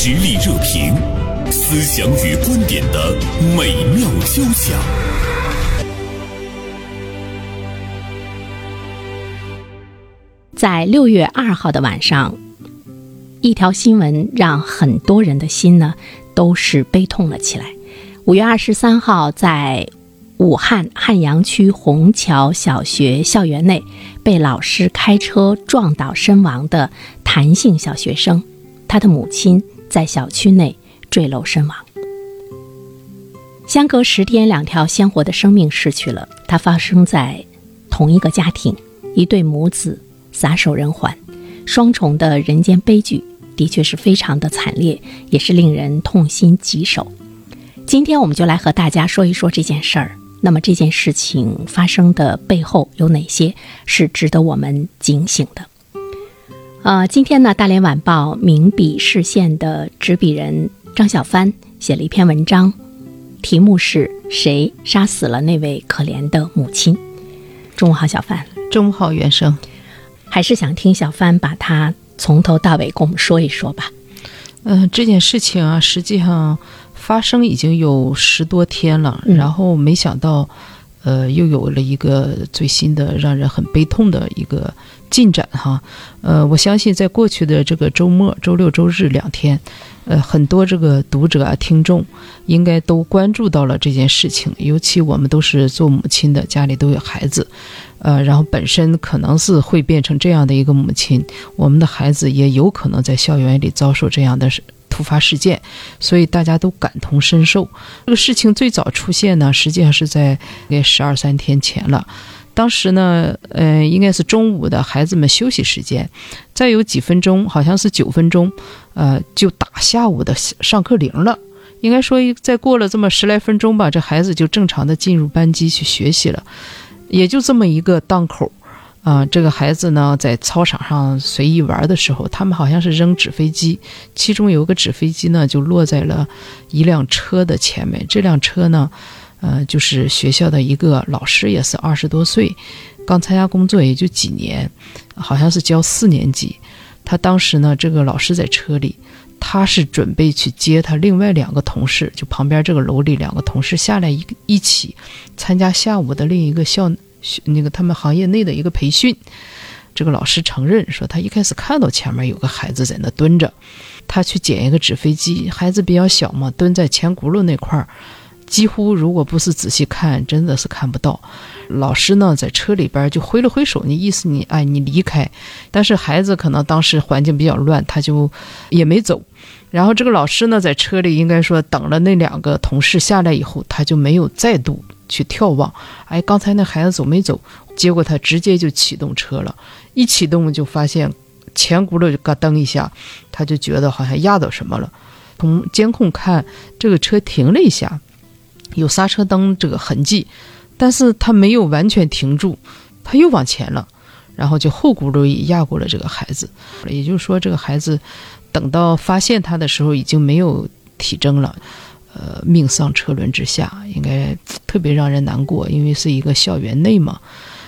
实力热评，思想与观点的美妙交响。在六月二号的晚上，一条新闻让很多人的心呢都是悲痛了起来。五月二十三号，在武汉汉阳区虹桥小学校园内，被老师开车撞倒身亡的谭姓小学生，他的母亲在小区内坠楼身亡。相隔十天，两条鲜活的生命逝去了。它发生在同一个家庭，一对母子撒手人寰，双重的人间悲剧，的确是非常的惨烈，也是令人痛心疾首。今天我们就来和大家说一说这件事儿。那么这件事情发生的背后有哪些是值得我们警醒的？呃，今天呢，《大连晚报》名笔视线的执笔人张小帆写了一篇文章，题目是“谁杀死了那位可怜的母亲”。中午好，小帆。中午好，袁生。还是想听小帆把它从头到尾跟我们说一说吧。嗯，这件事情啊，实际上。发生已经有十多天了，然后没想到，呃，又有了一个最新的让人很悲痛的一个进展哈。呃，我相信在过去的这个周末，周六周日两天，呃，很多这个读者啊、听众应该都关注到了这件事情。尤其我们都是做母亲的，家里都有孩子，呃，然后本身可能是会变成这样的一个母亲，我们的孩子也有可能在校园里遭受这样的事。突发事件，所以大家都感同身受。这个事情最早出现呢，实际上是在那十二三天前了。当时呢，呃，应该是中午的孩子们休息时间，再有几分钟，好像是九分钟，呃，就打下午的上课铃了。应该说，再过了这么十来分钟吧，这孩子就正常的进入班级去学习了。也就这么一个档口。啊，这个孩子呢，在操场上随意玩的时候，他们好像是扔纸飞机，其中有个纸飞机呢，就落在了一辆车的前面。这辆车呢，呃，就是学校的一个老师，也是二十多岁，刚参加工作也就几年，好像是教四年级。他当时呢，这个老师在车里，他是准备去接他另外两个同事，就旁边这个楼里两个同事下来一一起参加下午的另一个校。那个他们行业内的一个培训，这个老师承认说，他一开始看到前面有个孩子在那蹲着，他去捡一个纸飞机，孩子比较小嘛，蹲在前轱辘那块儿，几乎如果不是仔细看，真的是看不到。老师呢在车里边就挥了挥手，你意思你哎你离开，但是孩子可能当时环境比较乱，他就也没走。然后这个老师呢在车里应该说等了那两个同事下来以后，他就没有再度。去眺望，哎，刚才那孩子走没走？结果他直接就启动车了，一启动就发现前轱辘就嘎噔一下，他就觉得好像压到什么了。从监控看，这个车停了一下，有刹车灯这个痕迹，但是他没有完全停住，他又往前了，然后就后轱辘也压过了这个孩子。也就是说，这个孩子等到发现他的时候已经没有体征了。呃，命丧车轮之下，应该特别让人难过，因为是一个校园内嘛。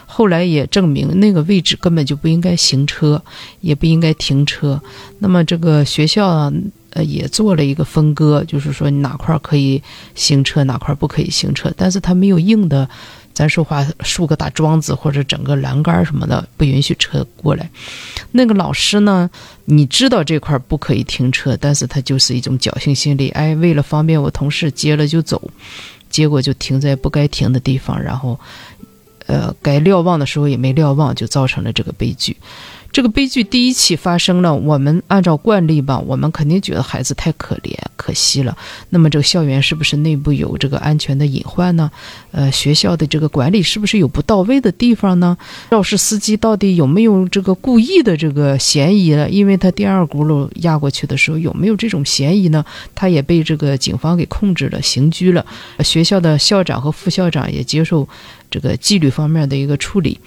后来也证明，那个位置根本就不应该行车，也不应该停车。那么这个学校呃也做了一个分割，就是说你哪块可以行车，哪块不可以行车，但是他没有硬的。咱说话竖个大桩子或者整个栏杆什么的，不允许车过来。那个老师呢，你知道这块不可以停车，但是他就是一种侥幸心理，哎，为了方便我同事接了就走，结果就停在不该停的地方，然后，呃，该瞭望的时候也没瞭望，就造成了这个悲剧。这个悲剧第一起发生了，我们按照惯例吧，我们肯定觉得孩子太可怜、可惜了。那么这个校园是不是内部有这个安全的隐患呢？呃，学校的这个管理是不是有不到位的地方呢？肇事司机到底有没有这个故意的这个嫌疑呢？因为他第二轱辘压过去的时候有没有这种嫌疑呢？他也被这个警方给控制了、刑拘了。学校的校长和副校长也接受这个纪律方面的一个处理。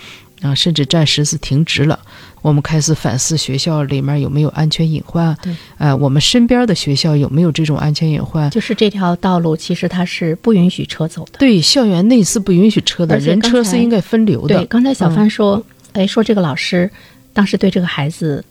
啊，甚至暂时是停职了。我们开始反思学校里面有没有安全隐患。对，呃，我们身边的学校有没有这种安全隐患？就是这条道路其实它是不允许车走的。对，校园内是不允许车的，人车是应该分流的。对，刚才小帆说，哎，说这个老师当时对这个孩子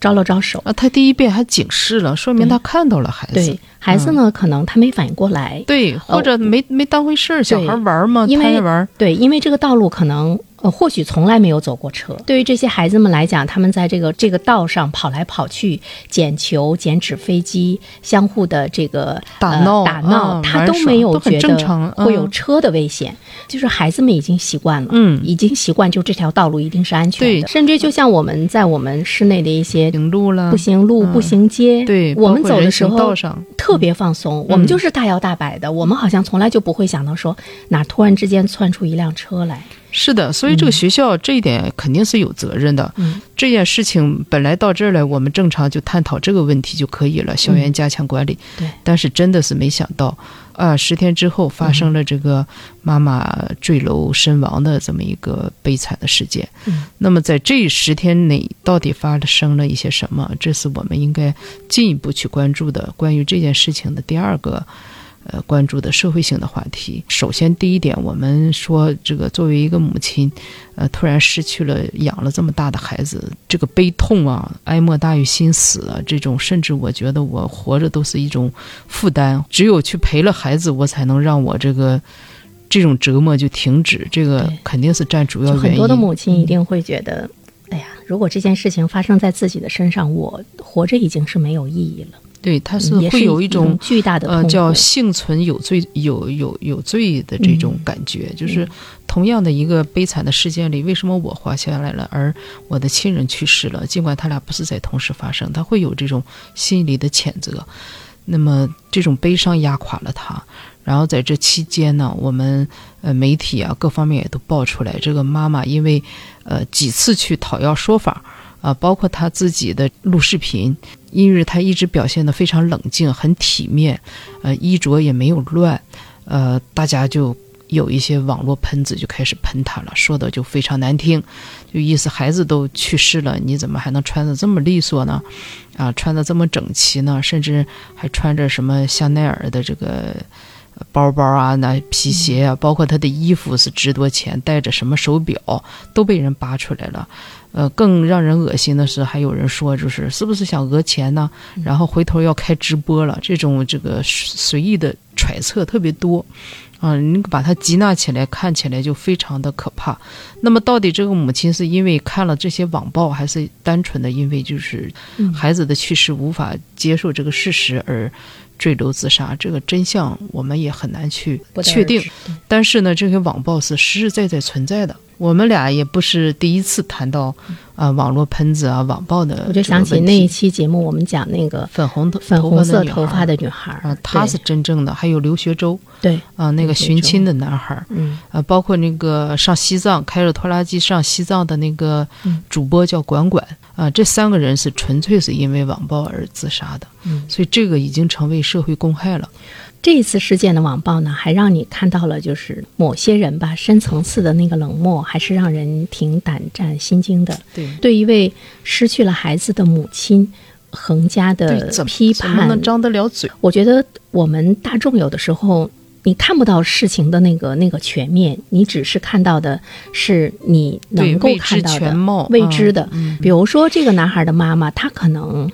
招了招手。啊，他第一遍还警示了，说明他看到了孩子。对孩子呢，可能他没反应过来。对，或者没、没当回事儿，小孩玩嘛，因着玩。对，因为这个道路可能呃，或许从来没有走过车。对于这些孩子们来讲，他们在这个这个道上跑来跑去，捡球、捡纸飞机，相互的这个打闹呃、打闹，啊他都没有觉得会有嗯车的危险。就是孩子们已经习惯了，嗯。已经习惯就这条道路一定是安全的。对。甚至就像我们在我们室内的一些行路了，步行路、嗯。步行街，对我们走的时候特别放松，我们就是大摇大摆的，我们好像从来就不会想到说哪突然之间窜出一辆车来。是的，所以这个学校这一点肯定是有责任的。嗯。这件事情本来到这儿来，我们正常就探讨这个问题就可以了，校园加强管理。对。但是真的是没想到，啊，十天之后发生了这个妈妈坠楼身亡的这么一个悲惨的事件。嗯那么在这十天内，到底发生了一些什么？这是我们应该进一步去关注的关于这件事情的第二个。呃，关注的社会性的话题。首先，第一点，我们说这个作为一个母亲，呃，突然失去了养了这么大的孩子，这个悲痛啊，哀莫大于心死啊，这种甚至我觉得我活着都是一种负担。只有去陪了孩子，我才能让我这个这种折磨就停止。这个肯定是占主要原因。很多的母亲一定会觉得，哎呀，如果这件事情发生在自己的身上，我活着已经是没有意义了。对，它是会有一种巨大的呃，叫幸存有罪有有有罪的这种感觉，就是同样的一个悲惨的事件里，为什么我活下来了，而我的亲人去世了？尽管他俩不是在同时发生，他会有这种心理的谴责。那么这种悲伤压垮了他，然后在这期间呢，我们呃媒体啊各方面也都爆出来，这个妈妈因为呃几次去讨要说法啊、包括她自己的录视频，因为他一直表现的非常冷静，很体面，呃衣着也没有乱，呃大家就有一些网络喷子就开始喷他了，说的就非常难听，就意思孩子都去世了，你怎么还能穿的这么利索呢？啊，穿的这么整齐呢？甚至还穿着什么香奈儿的这个包包啊、那皮鞋啊，包括他的衣服是值多钱，戴着什么手表都被人扒出来了。呃，更让人恶心的是，还有人说，就是是不是想讹钱呢？然后回头要开直播了，这种这个随意的揣测特别多。啊，你把它集纳起来，看起来就非常的可怕。那么，到底这个母亲是因为看了这些网暴，还是单纯的因为就是孩子的去世无法接受这个事实而坠楼自杀？这个真相我们也很难去确定但是呢，这些网暴是实实在在存在的。我们俩也不是第一次谈到啊、网络喷子啊、网暴的。我就想起那一期节目，我们讲那个粉红头粉红色头发的的女孩儿。啊，她是真正的。还有刘学周对，啊，那个寻亲的男孩儿，嗯。呃，包括那个上西藏开着拖拉机上西藏的那个嗯。主播叫管管。啊、这三个人是纯粹是因为网暴而自杀的，嗯。所以这个已经成为社会公害了。这一次事件的网暴呢，还让你看到了，就是某些人吧，深层次的那个冷漠，还是让人挺胆战心惊的。对对一位失去了孩子的母亲，横加的批判，张得了嘴？我觉得我们大众有的时候。你看不到事情的那个那个全面，你只是看到的是你能够看到的未知的。嗯比如说这个男孩的妈妈，她可能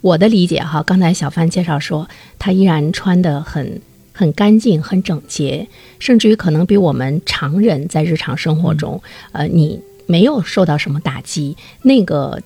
我的理解哈，刚才小范介绍说，她依然穿得很很干净、很整洁，甚至于可能比我们常人在日常生活中，呃，你没有受到什么打击，那个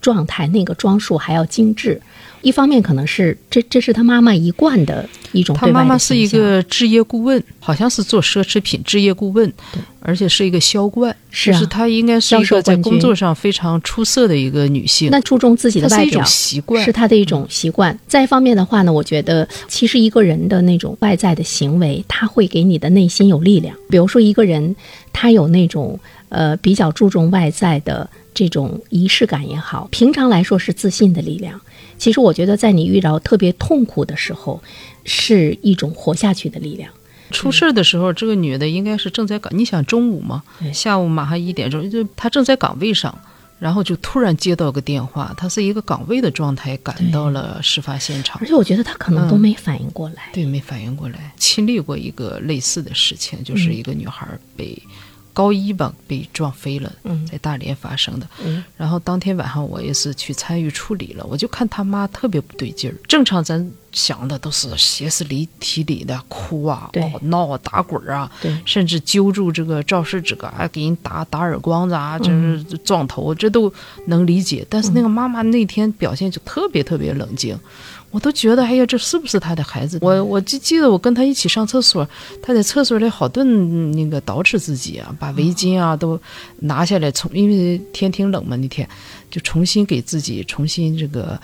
状态、那个装束还要精致。一方面可能是这这是他妈妈一贯的一种他妈妈是一个置业顾问，好像是做奢侈品置业顾问，而且是一个销冠，是啊就是她应该是一个在工作上非常出色的一个女性。那注重自己的外表是一种习惯，是他的一种习惯。再一方面的话呢，我觉得其实一个人的那种外在的行为，他会给你的内心有力量。比如说一个人，他有那种呃比较注重外在的这种仪式感也好，平常来说是自信的力量。其实我觉得，在你遇到特别痛苦的时候，是一种活下去的力量。出事儿的时候，这个女的应该是正在岗，你想中午嘛，下午马上一点钟，就她正在岗位上，然后就突然接到个电话，她是一个岗位的状态赶到了事发现场而，且我觉得她可能都没反应过来。对，没反应过来，亲历过一个类似的事情，就是一个女孩被高一吧被撞飞了，嗯在大连发生的。嗯然后当天晚上我也是去参与处理了，我就看他妈特别不对劲儿。正常咱想的都是歇斯底提里的哭啊、闹啊、打滚儿啊，甚至揪住这个肇事者啊，给人打打耳光子啊，就是撞头，这都能理解。但是那个妈妈那天表现就特别特别冷静。我都觉得，哎呀，这是不是他的孩子？我我就记得我跟他一起上厕所，他在厕所里好顿那个捯饬自己啊，把围巾啊都拿下来，从因为天挺冷嘛，那天就重新给自己重新这个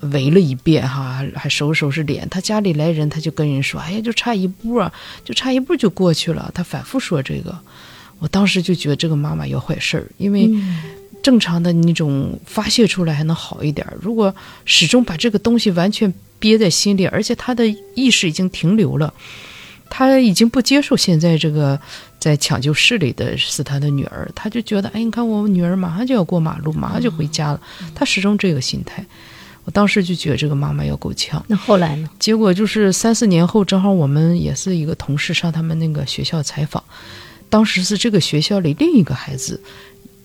呃围了一遍哈，还收拾收拾脸。他家里来人，他就跟人说：“哎呀，就差一步啊，就差一步就过去了。”他反复说这个，我当时就觉得这个妈妈要坏事儿，因为正常的那种发泄出来还能好一点儿。如果始终把这个东西完全憋在心里，而且他的意识已经停留了。他已经不接受现在这个在抢救室里的是他的女儿，他就觉得，哎，你看我女儿马上就要过马路，马上就回家了，他始终这个心态。我当时就觉得这个妈妈要够呛。那后来呢？结果就是三四年后，正好我们也是一个同事上他们那个学校采访，当时是这个学校里另一个孩子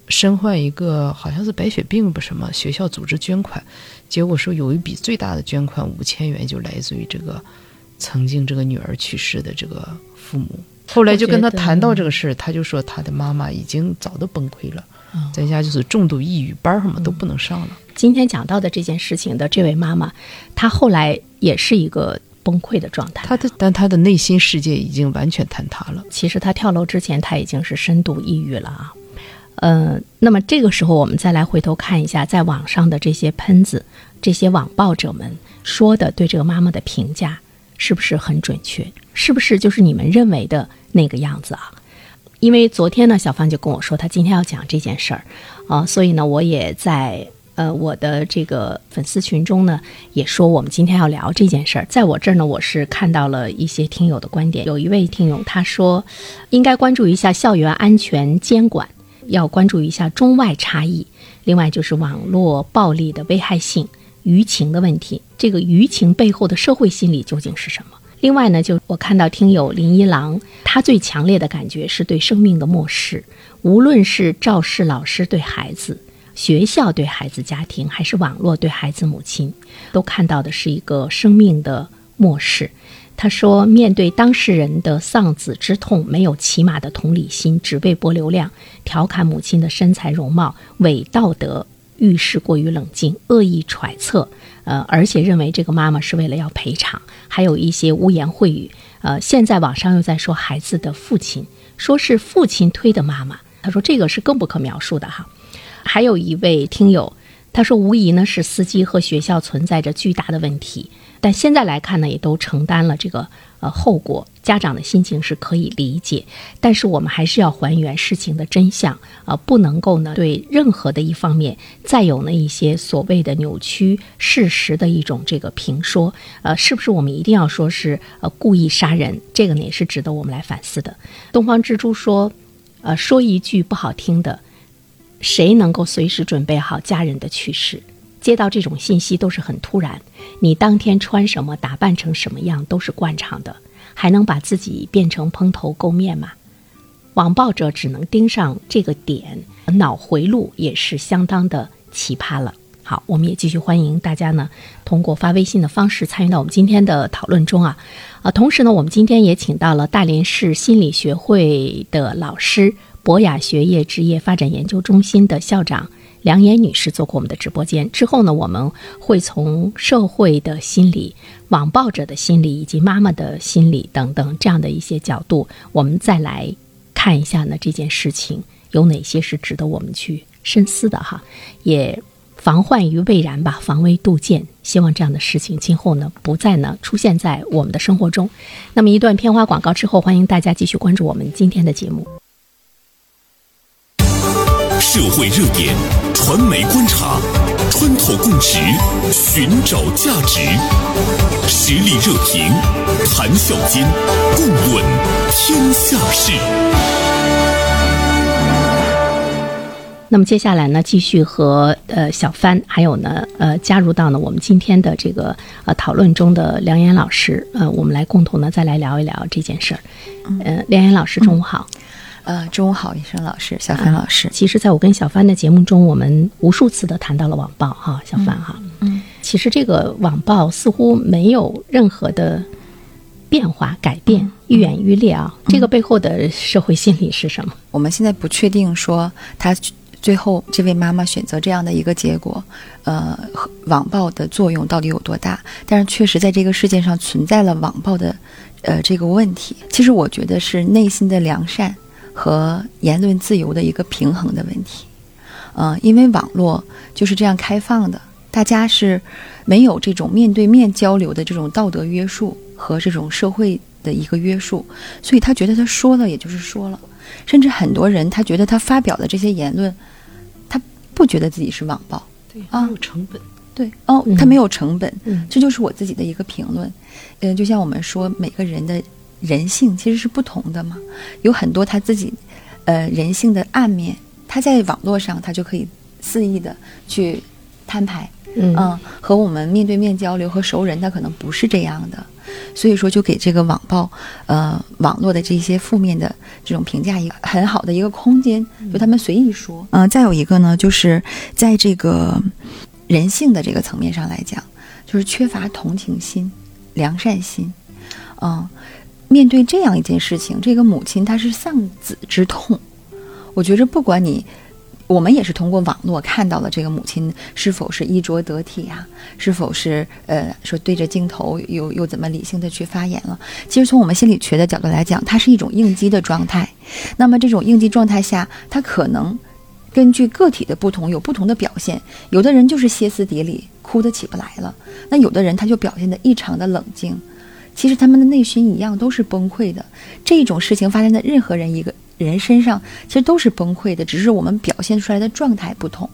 身患一个好像是白血病不什么，学校组织捐款，结果说有一笔最大的捐款五千元就来自于这个曾经这个女儿去世的这个父母。后来就跟他谈到这个事儿，他就说他的妈妈已经早都崩溃了，在家就是重度抑郁，班什么都不能上了。今天讲到的这件事情的这位妈妈，她后来也是一个崩溃的状态。她的但她的内心世界已经完全坍塌了。其实她跳楼之前，她已经是深度抑郁了啊。呃，那么这个时候，我们再来回头看一下，在网上的这些喷子、这些网暴者们说的对这个妈妈的评价，是不是很准确？是不是就是你们认为的那个样子啊？因为昨天呢，小芳就跟我说，她今天要讲这件事儿啊，所以呢，我也在呃我的这个粉丝群中呢，也说我们今天要聊这件事儿。在我这儿呢，我是看到了一些听友的观点，有一位听友他说，应该关注一下校园安全监管，要关注一下中外差异，另外就是网络暴力的危害性、舆情的问题，这个舆情背后的社会心理究竟是什么？另外呢，就我看到听友林一郎，他最强烈的感觉是对生命的漠视，无论是肇事老师对孩子、学校对孩子家庭，还是网络对孩子母亲，都看到的是一个生命的漠视。他说，面对当事人的丧子之痛，没有起码的同理心，只为博流量，调侃母亲的身材容貌，伪道德。遇事过于冷静，恶意揣测，呃，而且认为这个妈妈是为了要赔偿，还有一些污言秽语。呃，现在网上又在说孩子的父亲，说是父亲推的妈妈。他说这个是更不可描述的哈。还有一位听友，他说无疑呢是司机和学校存在着巨大的问题，但现在来看呢，也都承担了这个呃后果。家长的心情是可以理解，但是我们还是要还原事情的真相啊、不能够呢对任何的一方面再有那一些所谓的扭曲事实的一种这个评说。呃，是不是我们一定要说是呃故意杀人？这个呢也是值得我们来反思的。东方之珠说，呃，说一句不好听的，谁能够随时准备好家人的去世？接到这种信息都是很突然，你当天穿什么、打扮成什么样都是惯常的。还能把自己变成蓬头垢面吗？网暴者只能盯上这个点，脑回路也是相当的奇葩了。好，我们也继续欢迎大家呢，通过发微信的方式参与到我们今天的讨论中啊。啊，同时呢，我们今天也请到了大连市心理学会的老师，博雅学业职业发展研究中心的校长。梁岩女士做过我们的直播间之后呢，我们会从社会的心理、网暴者的心理以及妈妈的心理等等这样的一些角度，我们再来看一下呢这件事情有哪些是值得我们去深思的哈，也防患于未然吧，防微杜渐。希望这样的事情今后呢不再呢出现在我们的生活中。那么一段片花广告之后，欢迎大家继续关注我们今天的节目。社会热点，传媒观察，穿透共识，寻找价值，实力热评，谈笑间，共论天下事。那么接下来呢，继续和呃小帆，还有呢呃加入到呢我们今天的这个呃讨论中的梁岩老师，呃，我们来共同呢再来聊一聊这件事儿。呃，梁岩老师，中午好。呃，中午好，医生老师，小帆老师。其实，在我跟小帆的节目中，我们无数次的谈到了网暴，哈，小帆哈。嗯。其实这个网暴似乎没有任何的变化改变，愈演愈烈啊。这个背后的社会心理是什么？我们现在不确定说他最后这位妈妈选择这样的一个结果，呃，网暴的作用到底有多大？但是确实在这个世界上存在了网暴的呃这个问题。其实我觉得是内心的良善。和言论自由的一个平衡的问题，嗯，因为网络就是这样开放的，大家是没有这种面对面交流的这种道德约束和这种社会的一个约束，所以他觉得他说了也就是说了，甚至很多人他觉得他发表的这些言论，他不觉得自己是网暴，对，没有成本，对，哦，他没有成本，这就是我自己的一个评论，嗯，就像我们说每个人的。人性其实是不同的嘛，有很多他自己，呃，人性的暗面，他在网络上他就可以肆意的去摊牌，嗯，和我们面对面交流和熟人他可能不是这样的，所以说就给这个网暴，呃，网络的这些负面的这种评价一个很好的一个空间，就他们随意说，嗯，再有一个呢，就是在这个人性的这个层面上来讲，就是缺乏同情心、良善心，嗯。面对这样一件事情，这个母亲她是丧子之痛。我觉着，不管你，我们也是通过网络看到了这个母亲是否是衣着得体呀，是否是呃说对着镜头又又怎么理性的去发言了。其实从我们心理学的角度来讲，它是一种应激的状态。那么这种应激状态下，它可能根据个体的不同有不同的表现。有的人就是歇斯底里，哭得起不来了；那有的人他就表现得异常的冷静。其实他们的内心一样都是崩溃的，这种事情发生在任何人一个人身上，其实都是崩溃的，只是我们表现出来的状态不同。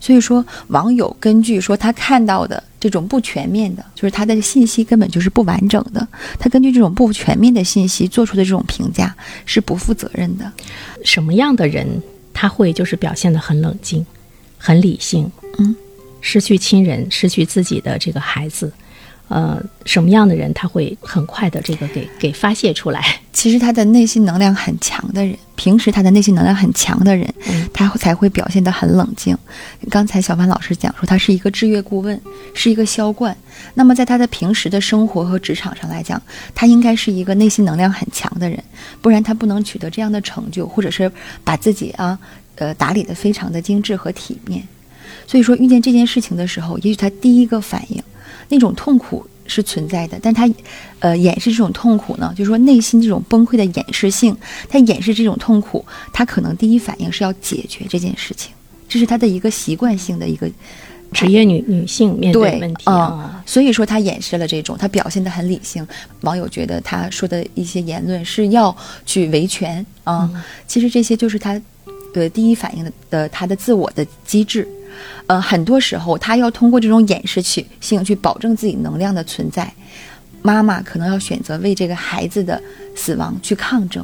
所以说，网友根据说他看到的这种不全面的，就是他的信息根本就是不完整的，他根据这种不全面的信息做出的这种评价是不负责任的。什么样的人他会就是表现得很冷静、很理性？嗯，失去亲人，失去自己的这个孩子。呃，什么样的人他会很快的这个给给发泄出来？其实他的内心能量很强的人，平时他的内心能量很强的人，他才会表现得很冷静。刚才小凡老师讲说，他是一个制约顾问，是一个销冠。那么在他的平时的生活和职场上来讲，他应该是一个内心能量很强的人，不然他不能取得这样的成就，或者是把自己啊，呃，打理得非常的精致和体面。所以说，遇见这件事情的时候，也许他第一个反应。那种痛苦是存在的，但他，呃，掩饰这种痛苦呢，就是说内心这种崩溃的掩饰性，他掩饰这种痛苦，他可能第一反应是要解决这件事情，这是他的一个习惯性的一个职业女女性面对问题啊，所以说他掩饰了这种，他表现的很理性，网友觉得他说的一些言论是要去维权啊，其实这些就是他，呃，第一反应的的他的自我的机制。呃，很多时候他要通过这种掩饰去性去保证自己能量的存在。妈妈可能要选择为这个孩子的死亡去抗争，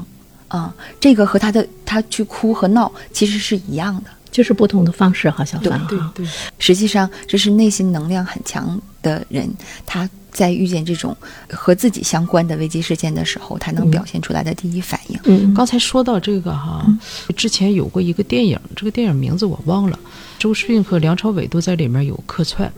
啊，这个和他的他去哭和闹其实是一样的，就是不同的方式哈，小凡对对，实际上这是内心能量很强的人，他在遇见这种和自己相关的危机事件的时候，他能表现出来的第一反应。嗯，刚才说到这个哈，之前有过一个电影，这个电影名字我忘了。周世斌和梁朝伟都在里面有客串，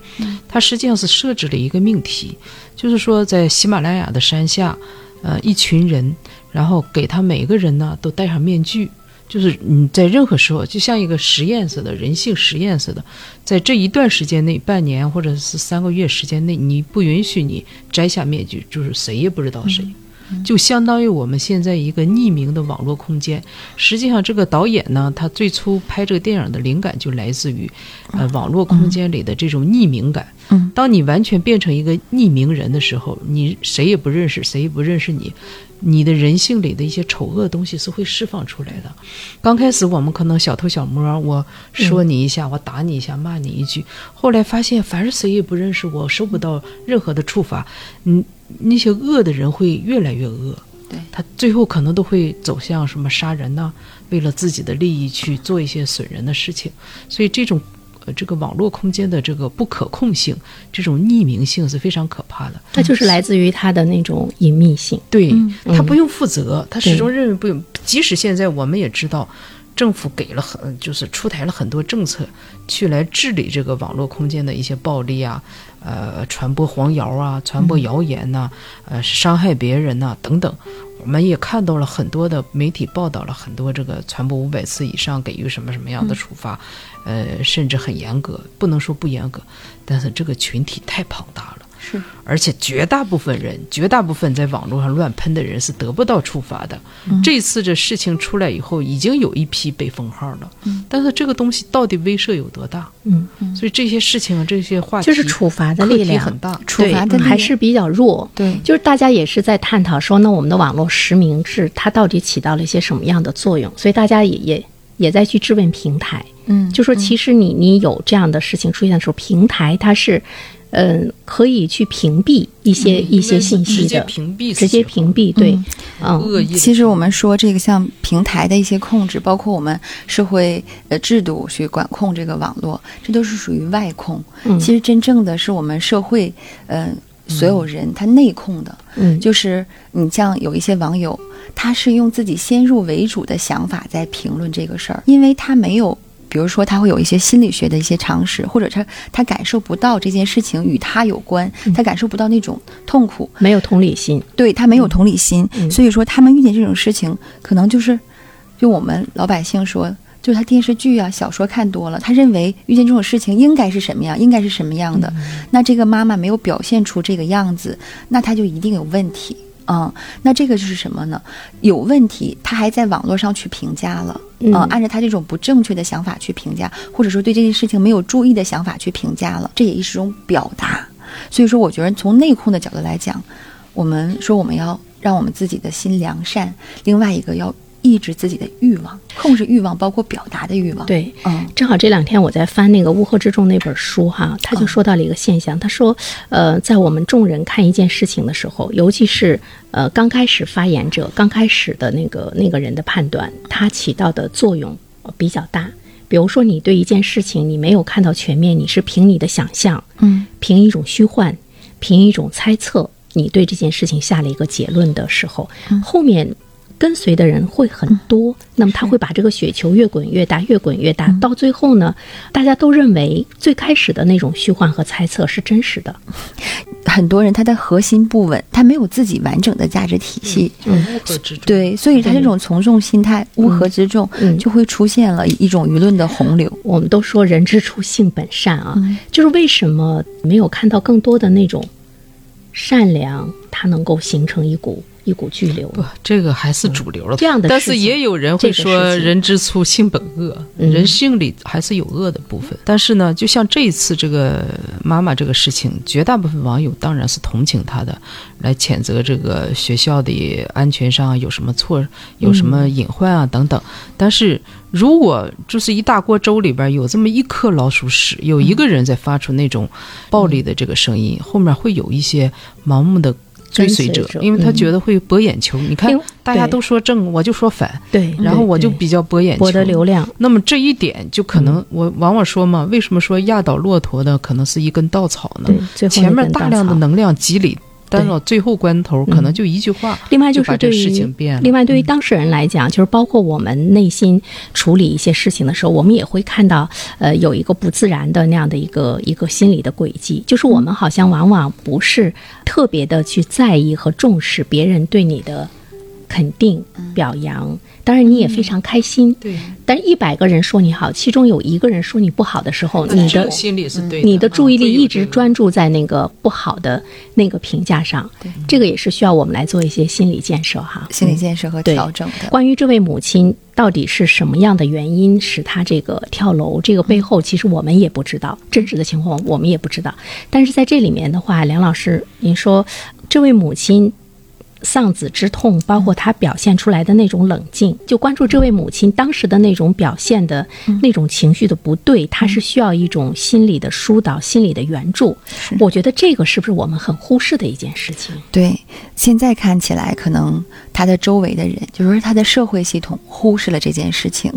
他实际上是设置了一个命题，就是说在喜马拉雅的山下，呃，一群人，然后给他每个人呢都戴上面具，就是你在任何时候，就像一个实验似的，人性实验似的，在这一段时间内，半年或者是三个月时间内，你不允许你摘下面具，就是谁也不知道谁。就相当于我们现在一个匿名的网络空间。实际上，这个导演呢，他最初拍这个电影的灵感就来自于，呃，网络空间里的这种匿名感。嗯，当你完全变成一个匿名人的时候，你谁也不认识，谁也不认识你，你的人性里的一些丑恶东西是会释放出来的。刚开始我们可能小偷小摸，我说你一下，我打你一下，骂你一句，后来发现，凡是谁也不认识我，受不到任何的处罚，嗯。那些恶的人会越来越恶，对他最后可能都会走向什么杀人呢？为了自己的利益去做一些损人的事情。所以这种，呃，这个网络空间的这个不可控性，这种匿名性是非常可怕的。它就是来自于它的那种隐秘性。对他不用负责，他始终认为不用。即使现在我们也知道。政府给了很，就是出台了很多政策，去来治理这个网络空间的一些暴力啊，呃，传播黄谣啊，传播谣言呐，呃，伤害别人呐等等。我们也看到了很多的媒体报道了很多这个传播五百次以上给予什么什么样的处罚，呃，甚至很严格，不能说不严格，但是这个群体太庞大了。是，而且绝大部分人，绝大部分在网络上乱喷的人是得不到处罚的。这次这事情出来以后，已经有一批被封号了。嗯，但是这个东西到底威慑有多大？嗯，所以这些事情，这些话题就是处罚的力量很大，处罚的还是比较弱。对，就是大家也是在探讨说，那我们的网络实名制它到底起到了一些什么样的作用？所以大家也也也在去质问平台。嗯，就说其实你你有这样的事情出现的时候，平台它是。嗯，可以去屏蔽一些一些信息的，直接屏蔽，直接屏蔽。对，嗯，恶意。其实我们说这个像平台的一些控制，包括我们社会呃制度去管控这个网络，这都是属于外控。嗯，其实真正的是我们社会，嗯，所有人他内控的。嗯，就是你像有一些网友，他是用自己先入为主的想法在评论这个事儿，因为他没有。比如说，他会有一些心理学的一些常识，或者他他感受不到这件事情与他有关，他感受不到那种痛苦，没有同理心，对他没有同理心，所以说他们遇见这种事情，可能就是，就我们老百姓说，就是他电视剧啊、小说看多了，他认为遇见这种事情应该是什么样，应该是什么样的，那这个妈妈没有表现出这个样子，那他就一定有问题。嗯，那这个就是什么呢？有问题，他还在网络上去评价了，嗯，按照他这种不正确的想法去评价，或者说对这件事情没有注意的想法去评价了，这也是一种表达。所以说，我觉得从内控的角度来讲，我们说我们要让我们自己的心良善，另外一个要。抑制自己的欲望，控制欲望，包括表达的欲望。对，嗯，正好这两天我在翻那个《乌合之众》那本书哈，他就说到了一个现象，他说，呃，在我们众人看一件事情的时候，尤其是呃刚开始发言者刚开始的那个那个人的判断，它起到的作用比较大。比如说，你对一件事情你没有看到全面，你是凭你的想象，嗯，凭一种虚幻，凭一种猜测，你对这件事情下了一个结论的时候，后面。跟随的人会很多，那么他会把这个雪球越滚越大，越滚越大，到最后呢，大家都认为最开始的那种虚幻和猜测是真实的。很多人他的核心不稳，他没有自己完整的价值体系，乌合之众。对，所以他这种从众心态、乌合之众，就会出现了一种舆论的洪流。我们都说人之初性本善啊，就是为什么没有看到更多的那种善良，它能够形成一股。一股巨流，不，这个还是主流了。这样的，但是也有人会说，人之初性本恶，人性里还是有恶的部分。但是呢，就像这一次这个妈妈这个事情，绝大部分网友当然是同情她的，来谴责这个学校的安全上有什么错，有什么隐患啊等等。但是如果就是一大锅粥里边有这么一颗老鼠屎，有一个人在发出那种暴力的这个声音，后面会有一些盲目的。追随者，因为他觉得会博眼球。你看，大家都说正，我就说反，对，然后我就比较博眼球，博得流量。那么这一点就可能，我往往说嘛，为什么说压倒骆驼的可能是一根稻草呢？前面大量的能量积累。但到最后关头，可能就一句话。另外就是对于另外对于当事人来讲，就是包括我们内心处理一些事情的时候，我们也会看到，呃，有一个不自然的那样的一个一个心理的轨迹，就是我们好像往往不是特别的去在意和重视别人对你的肯定表扬。当然，你也非常开心。对，但一百个人说你好，其中有一个人说你不好的时候，你的心里是对，你的注意力一直专注在那个不好的那个评价上。对，这个也是需要我们来做一些心理建设哈，心理建设和调整的。关于这位母亲到底是什么样的原因使她这个跳楼，这个背后其实我们也不知道，真实的情况我们也不知道。但是在这里面的话，梁老师，您说这位母亲。丧子之痛，包括他表现出来的那种冷静，就关注这位母亲当时的那种表现的那种情绪的不对，他是需要一种心理的疏导、心理的援助。我觉得这个是不是我们很忽视的一件事情？对，现在看起来可能他的周围的人，就是他的社会系统忽视了这件事情，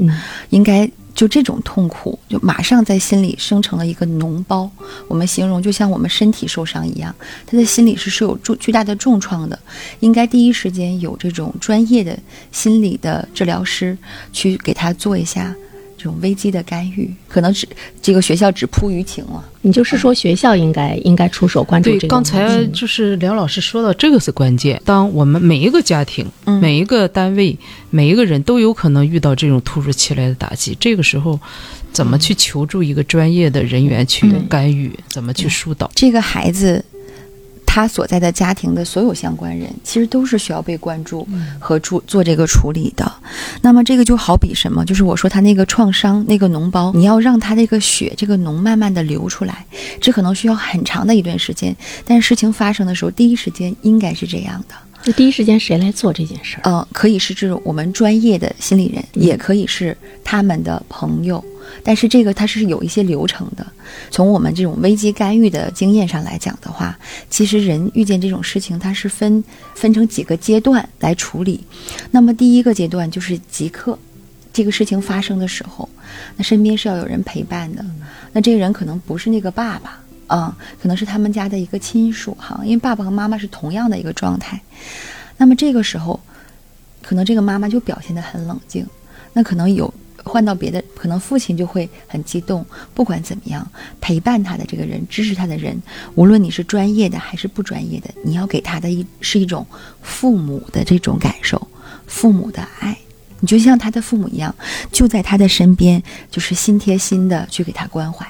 应该。就这种痛苦，就马上在心里生成了一个脓包。我们形容就像我们身体受伤一样，他的心里是是有重巨大的重创的，应该第一时间有这种专业的心理的治疗师去给他做一下。这种危机的干预，可能只这个学校只扑舆情了。你就是说学校应该应该出手关注这个。对，刚才就是梁老师说到这个是关键。当我们每一个家庭、每一个单位、每一个人都有可能遇到这种突如其来的打击，这个时候怎么去求助一个专业的人员去干预？怎么去疏导这个孩子？他所在的家庭的所有相关人，其实都是需要被关注和处做这个处理的。那么这个就好比什么？就是我说他那个创伤那个脓包，你要让他这个血这个脓慢慢的流出来，这可能需要很长的一段时间。但是事情发生的时候，第一时间应该是这样的。就第一时间谁来做这件事儿？嗯，可以是这种我们专业的心理人，也可以是他们的朋友。但是这个它是有一些流程的。从我们这种危机干预的经验上来讲的话，其实人遇见这种事情，它是分分成几个阶段来处理。那么第一个阶段就是即刻，这个事情发生的时候，那身边是要有人陪伴的。那这个人可能不是那个爸爸啊，可能是他们家的一个亲属哈，因为爸爸和妈妈是同样的一个状态。那么这个时候，可能这个妈妈就表现得很冷静，那可能有。换到别的，可能父亲就会很激动。不管怎么样，陪伴他的这个人，支持他的人，无论你是专业的还是不专业的，你要给他的一是一种父母的这种感受，父母的爱。你就像他的父母一样，就在他的身边，就是心贴心的去给他关怀。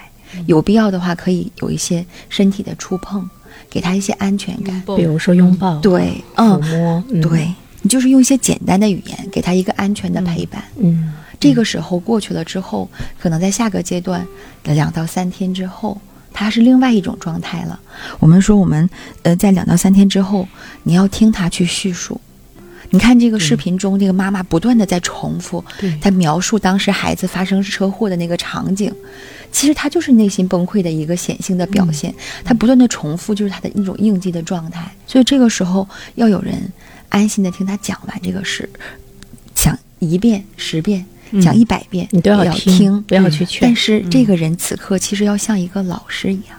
有必要的话，可以有一些身体的触碰，给他一些安全感，比如说拥抱，对，抚摸，对你就是用一些简单的语言，给他一个安全的陪伴，嗯。这个时候过去了之后，可能在下个阶段的两到三天之后，它是另外一种状态了。我们说，我们呃，在两到三天之后，你要听他去叙述。你看这个视频中，这个妈妈不断的在重复，他描述当时孩子发生车祸的那个场景，其实他就是内心崩溃的一个显性的表现。他不断的重复，就是他的一种应激的状态。所以这个时候要有人安心的听他讲完这个事，讲一遍、十遍。讲一百遍，你都要听，不要去劝。但是这个人此刻其实要像一个老师一样，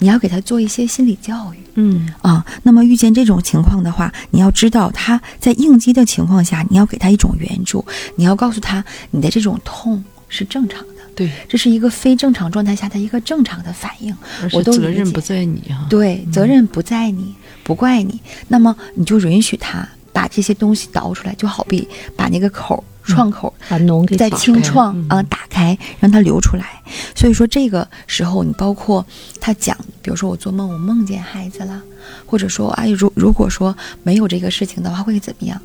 你要给他做一些心理教育。嗯啊，那么遇见这种情况的话，你要知道他在应激的情况下，你要给他一种援助，你要告诉他你的这种痛是正常的。对，这是一个非正常状态下的一个正常的反应。我都责任不在你啊。对，责任不在你，不怪你。那么你就允许他把这些东西倒出来，就好比把那个口。创口把脓给在清创啊，打开让它流出来。所以说这个时候，你包括他讲，比如说我做梦，我梦见孩子了，或者说哎，如如果说没有这个事情的话，会怎么样？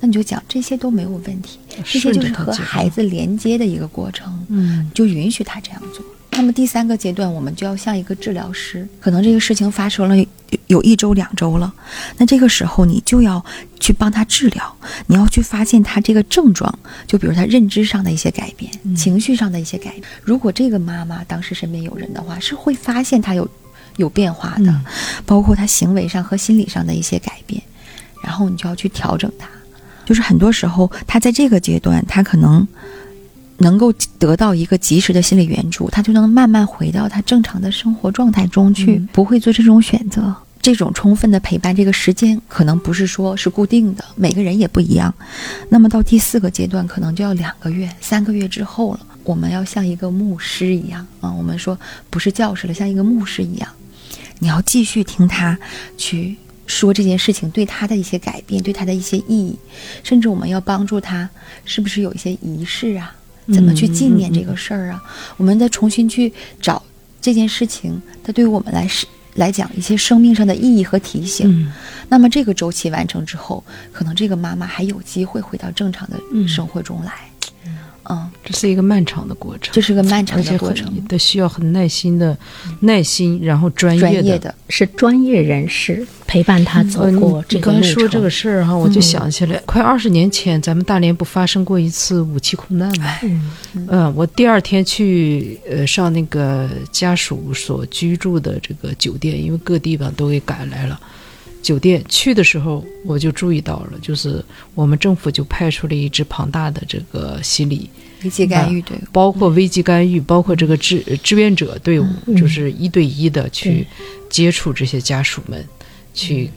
那你就讲这些都没有问题，这些就是和孩子连接的一个过程，嗯，就允许他这样做。那么第三个阶段，我们就要像一个治疗师，可能这个事情发生了有一周两周了，那这个时候你就要去帮他治疗，你要去发现他这个症状，就比如他认知上的一些改变，情绪上的一些改变。如果这个妈妈当时身边有人的话，是会发现他有有变化的，包括他行为上和心理上的一些改变，然后你就要去调整他。就是很多时候他在这个阶段，他可能。能够得到一个及时的心理援助，他就能慢慢回到他正常的生活状态中去，不会做这种选择。这种充分的陪伴，这个时间可能不是说是固定的，每个人也不一样。那么到第四个阶段，可能就要两个月、三个月之后了。我们要像一个牧师一样啊，我们说不是教师了，像一个牧师一样，你要继续听他去说这件事情对他的一些改变，对他的一些意义，甚至我们要帮助他，是不是有一些仪式啊？怎么去纪念这个事儿啊？我们再重新去找这件事情，它对于我们来是来讲一些生命上的意义和提醒。那么这个周期完成之后，可能这个妈妈还有机会回到正常的生活中来。嗯，这是一个漫长的过程，这是个漫长的过程，得需要很耐心的耐心，然后专业的，是专业人士陪伴他走过这个路程。刚才说这个事儿哈，我就想起来，快二十年前，咱们大连不发生过一次武器空难吗？嗯，我第二天去呃上那个家属所居住的这个酒店，因为各地方都给赶来了。酒店去的时候，我就注意到了，就是我们政府就派出了一支庞大的这个心理危机干预队伍，包括危机干预，包括这个志志愿者队伍，就是一对一的去接触这些家属们，去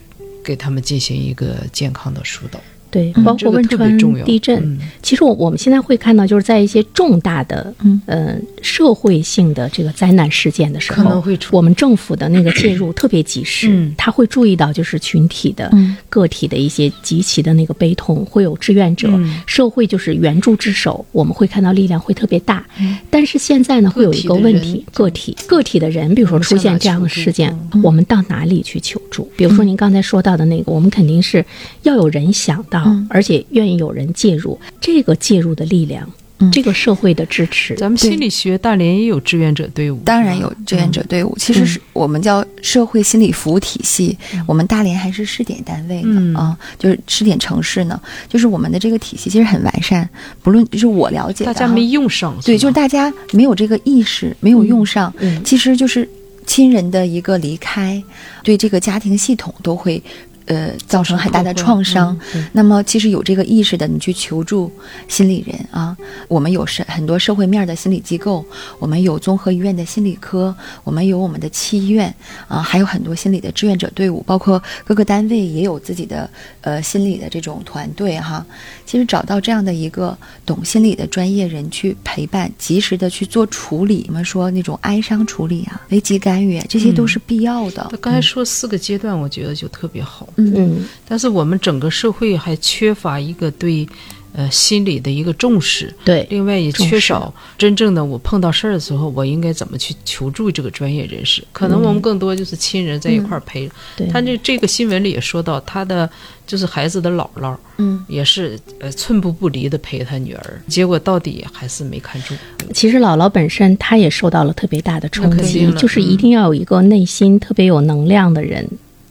给他们进行一个健康的疏导。对，包括汶川地震，嗯。其实我我们现在会看到，就是在一些重大的，嗯。呃，社会性的这个灾难事件的时候，可能会出我们政府的那个介入特别及时，嗯。他会注意到就是群体的、嗯。个体的一些极其的那个悲痛，会有志愿者，嗯。社会就是援助之手，我们会看到力量会特别大。嗯。但是现在呢，会有一个问题，个个体个体的人，比如说出现这样的事件，嗯。我们到哪里去求助？比如说您刚才说到的那个，我们肯定是要有人想到，嗯而且愿意有人介入，这个介入的力量，嗯这个社会的支持，咱们心理学大连也有志愿者队伍，当然有志愿者队伍，其实是我们叫社会心理服务体系。我们大连还是试点单位呢、嗯啊，就是试点城市呢，就是我们的这个体系其实很完善。不论就是我了解，大家没用上，对，就是大家没有这个意识，没有用上，嗯其实就是亲人的一个离开，对这个家庭系统都会。呃，造成很大的创伤。嗯那么，其实有这个意识的，你去求助心理人啊。我们有社很多社会面的心理机构，我们有综合医院的心理科，我们有我们的七医院啊，还有很多心理的志愿者队伍，包括各个单位也有自己的呃心理的这种团队哈。其实找到这样的一个懂心理的专业人去陪伴，及时的去做处理，我们说那种哀伤处理啊、危机干预啊，这些都是必要的。他刚才说四个阶段，我觉得就特别好。嗯但是我们整个社会还缺乏一个对，呃，心理的一个重视。对，另外也缺少真正的我碰到事儿的时候，我应该怎么去求助这个专业人士？可能我们更多就是亲人在一块儿陪。对他这这个新闻里也说到，他的就是孩子的姥姥，嗯，也是呃寸步不离的陪他女儿，结果到底还是没看住。其实姥姥本身她也受到了特别大的冲击就是一定要有一个内心特别有能量的人，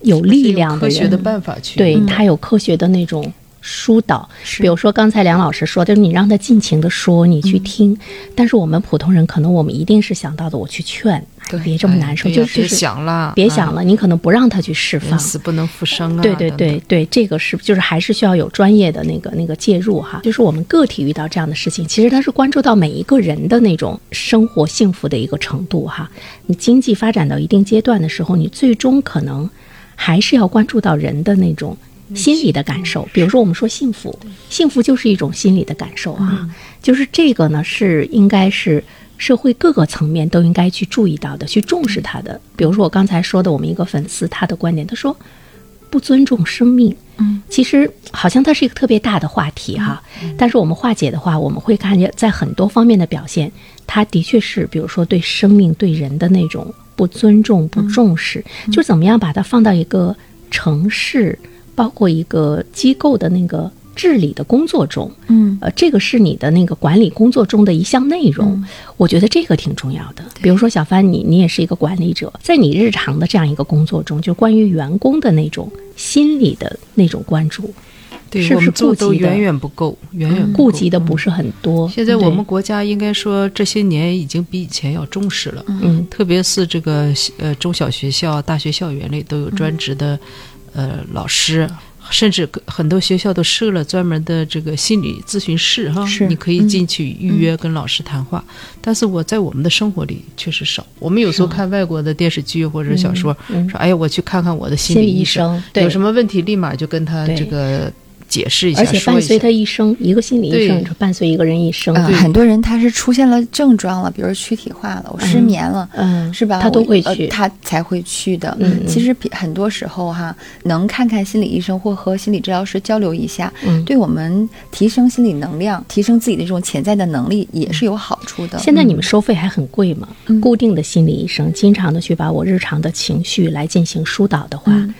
有力量科学的人，办法去对嗯他有科学的那种疏导。是比如说刚才梁老师说的，就是你让他尽情的说，你去听。但是我们普通人可能我们一定是想到的，我去劝，哎别这么难受，就就是想了，别想了，你可能不让他去释放。死不能复生啊！对对对对，这个是就是还是需要有专业的那个那个介入哈。就是我们个体遇到这样的事情，其实他是关注到每一个人的那种生活幸福的一个程度哈。你经济发展到一定阶段的时候，你最终可能还是要关注到人的那种心理的感受。比如说我们说幸福，幸福就是一种心理的感受啊。就是这个呢，是应该是。社会各个层面都应该去注意到的，去重视它的。比如说我刚才说的，我们一个粉丝他的观点，他说不尊重生命，嗯，其实好像它是一个特别大的话题哈。但是我们化解的话，我们会看见在很多方面的表现，它的确是，比如说对生命、对人的那种不尊重、不重视，就怎么样把它放到一个城市，包括一个机构的那个治理的工作中，嗯。呃，这个是你的那个管理工作中的一项内容，我觉得这个挺重要的。比如说小帆，你你也是一个管理者，在你日常的这样一个工作中，就关于员工的那种心理的那种关注，对是不是我们做顾及的都远远不够，远远不顾及的不是很多。现在我们国家应该说这些年已经比以前要重视了，嗯特别是这个呃中小学校、大学校园里都有专职的、呃老师，甚至很多学校都设了专门的这个心理咨询室哈，是你可以进去预约跟老师谈话。但是我在我们的生活里确实少，我们有时候看外国的电视剧或者小说，嗯说哎呀我去看看我的心心理医理医生，对有什么问题立马就跟他这个解释一下，而且伴随他一生，一个心理医生伴随一个人一生。呃，很多人他是出现了症状了，比如躯体化了，我失眠了，嗯，是吧？他都会去。他才会去的。其实很多时候哈，能看看心理医生或和心理治疗师交流一下，嗯对我们提升心理能量、提升自己的这种潜在的能力也是有好处的。现在你们收费还很贵吗？嗯固定的心理医生经常的去把我日常的情绪来进行疏导的话，嗯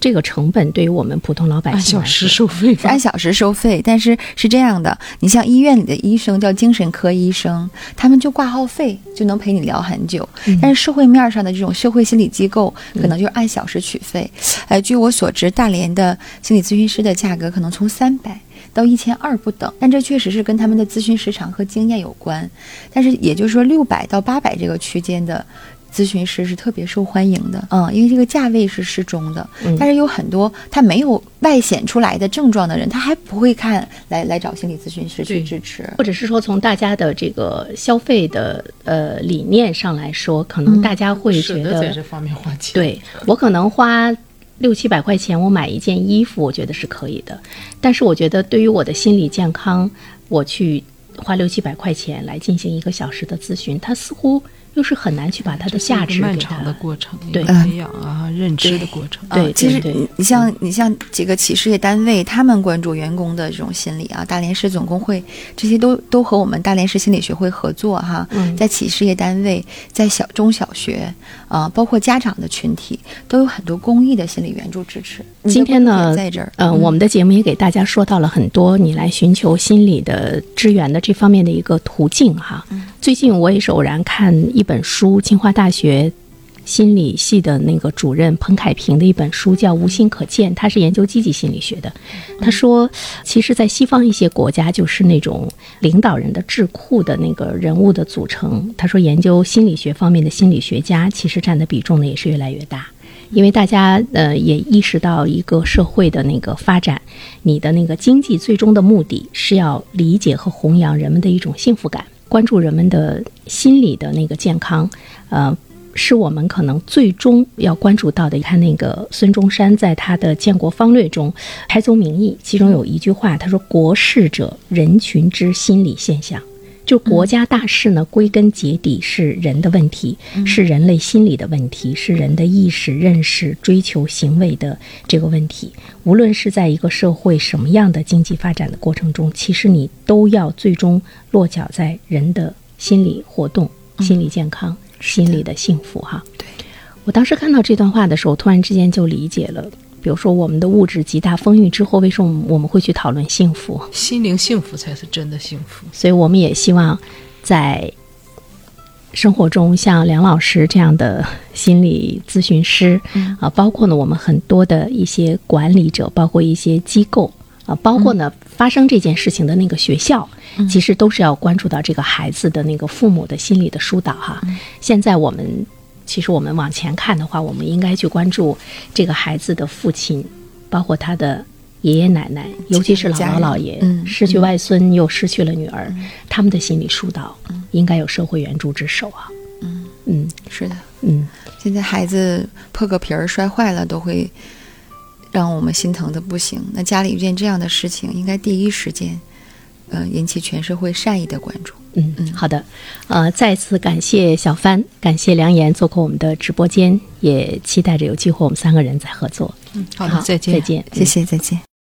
这个成本对于我们普通老百姓按小时收费是按小时收费，但是是这样的，你像医院里的医生叫精神科医生，他们就挂号费就能陪你聊很久。但是社会面上的这种社会心理机构，可能就是按小时取费。呃，据我所知，大连的心理咨询师的价格可能从三百。到一千二不等，但这确实是跟他们的咨询时长和经验有关。但是也就是说，六百到八百这个区间的咨询师是特别受欢迎的，嗯，因为这个价位是适中的，嗯但是有很多他没有外显出来的症状的人，他还不会看来来找心理咨询师去支持。或者是说从大家的这个消费的呃理念上来说，可能大家会觉舍得在，这方面花钱。对我可能花六七百块钱，我买一件衣服，我觉得是可以的。但是我觉得对于我的心理健康，我去花六七百块钱来进行一个小时的咨询，它似乎又是很难去把它的价值给漫长的。过程，对培养啊、认知的过程。对啊其实你你像你像几个企事业单位，他们关注员工的这种心理啊，大连市总工会这些都都和我们大连市心理学会合作哈，嗯在企事业单位，在小中小学啊、包括家长的群体，都有很多公益的心理援助支持。今天呢在这儿，呃，我们的节目也给大家说到了很多你来寻求心理的支援的这方面的一个途径哈。最近我也是偶然看一本书，清华大学心理系的那个主任彭凯平的一本书，叫《无心可见》，他是研究积极心理学的。他说，其实，在西方一些国家，就是那种领导人的智库的那个人物的组成。他说，研究心理学方面的心理学家，其实占的比重呢也是越来越大。因为大家呃也意识到一个社会的那个发展，你的那个经济最终的目的是要理解和弘扬人们的一种幸福感，关注人们的心理的那个健康，呃。是我们可能最终要关注到的。你看，那个孙中山在他的建国方略中开宗明义，其中有一句话，他说：“国事者，人群之心理现象。”就国家大事呢，归根结底是人的问题，是人类心理的问题，是人的意识、认识、追求、行为的这个问题。无论是在一个社会什么样的经济发展的过程中，其实你都要最终落脚在人的心理活动、心理健康、心理的幸福哈。对，我当时看到这段话的时候，突然之间就理解了。比如说，我们的物质极大丰裕之后，为什么我们会去讨论幸福？心灵幸福才是真的幸福。所以我们也希望在生活中，像梁老师这样的心理咨询师啊、包括呢我们很多的一些管理者，包括一些机构啊、包括呢发生这件事情的那个学校，其实都是要关注到这个孩子的那个父母的心理的疏导哈。现在我们其实我们往前看的话，我们应该去关注这个孩子的父亲，包括他的爷爷奶奶，尤其是姥姥姥爷，嗯失去外孙又失去了女儿，他们的心理疏导应该有社会援助之手啊。嗯嗯是的。嗯，现在孩子破个皮儿摔坏了，都会让我们心疼的不行。那家里遇见这样的事情，应该第一时间，呃，引起全社会善意的关注。嗯嗯，好的，呃，再次感谢小帆，感谢梁岩做客我们的直播间，也期待着有机会我们三个人再合作。嗯好的，再见。再见。谢谢，再见。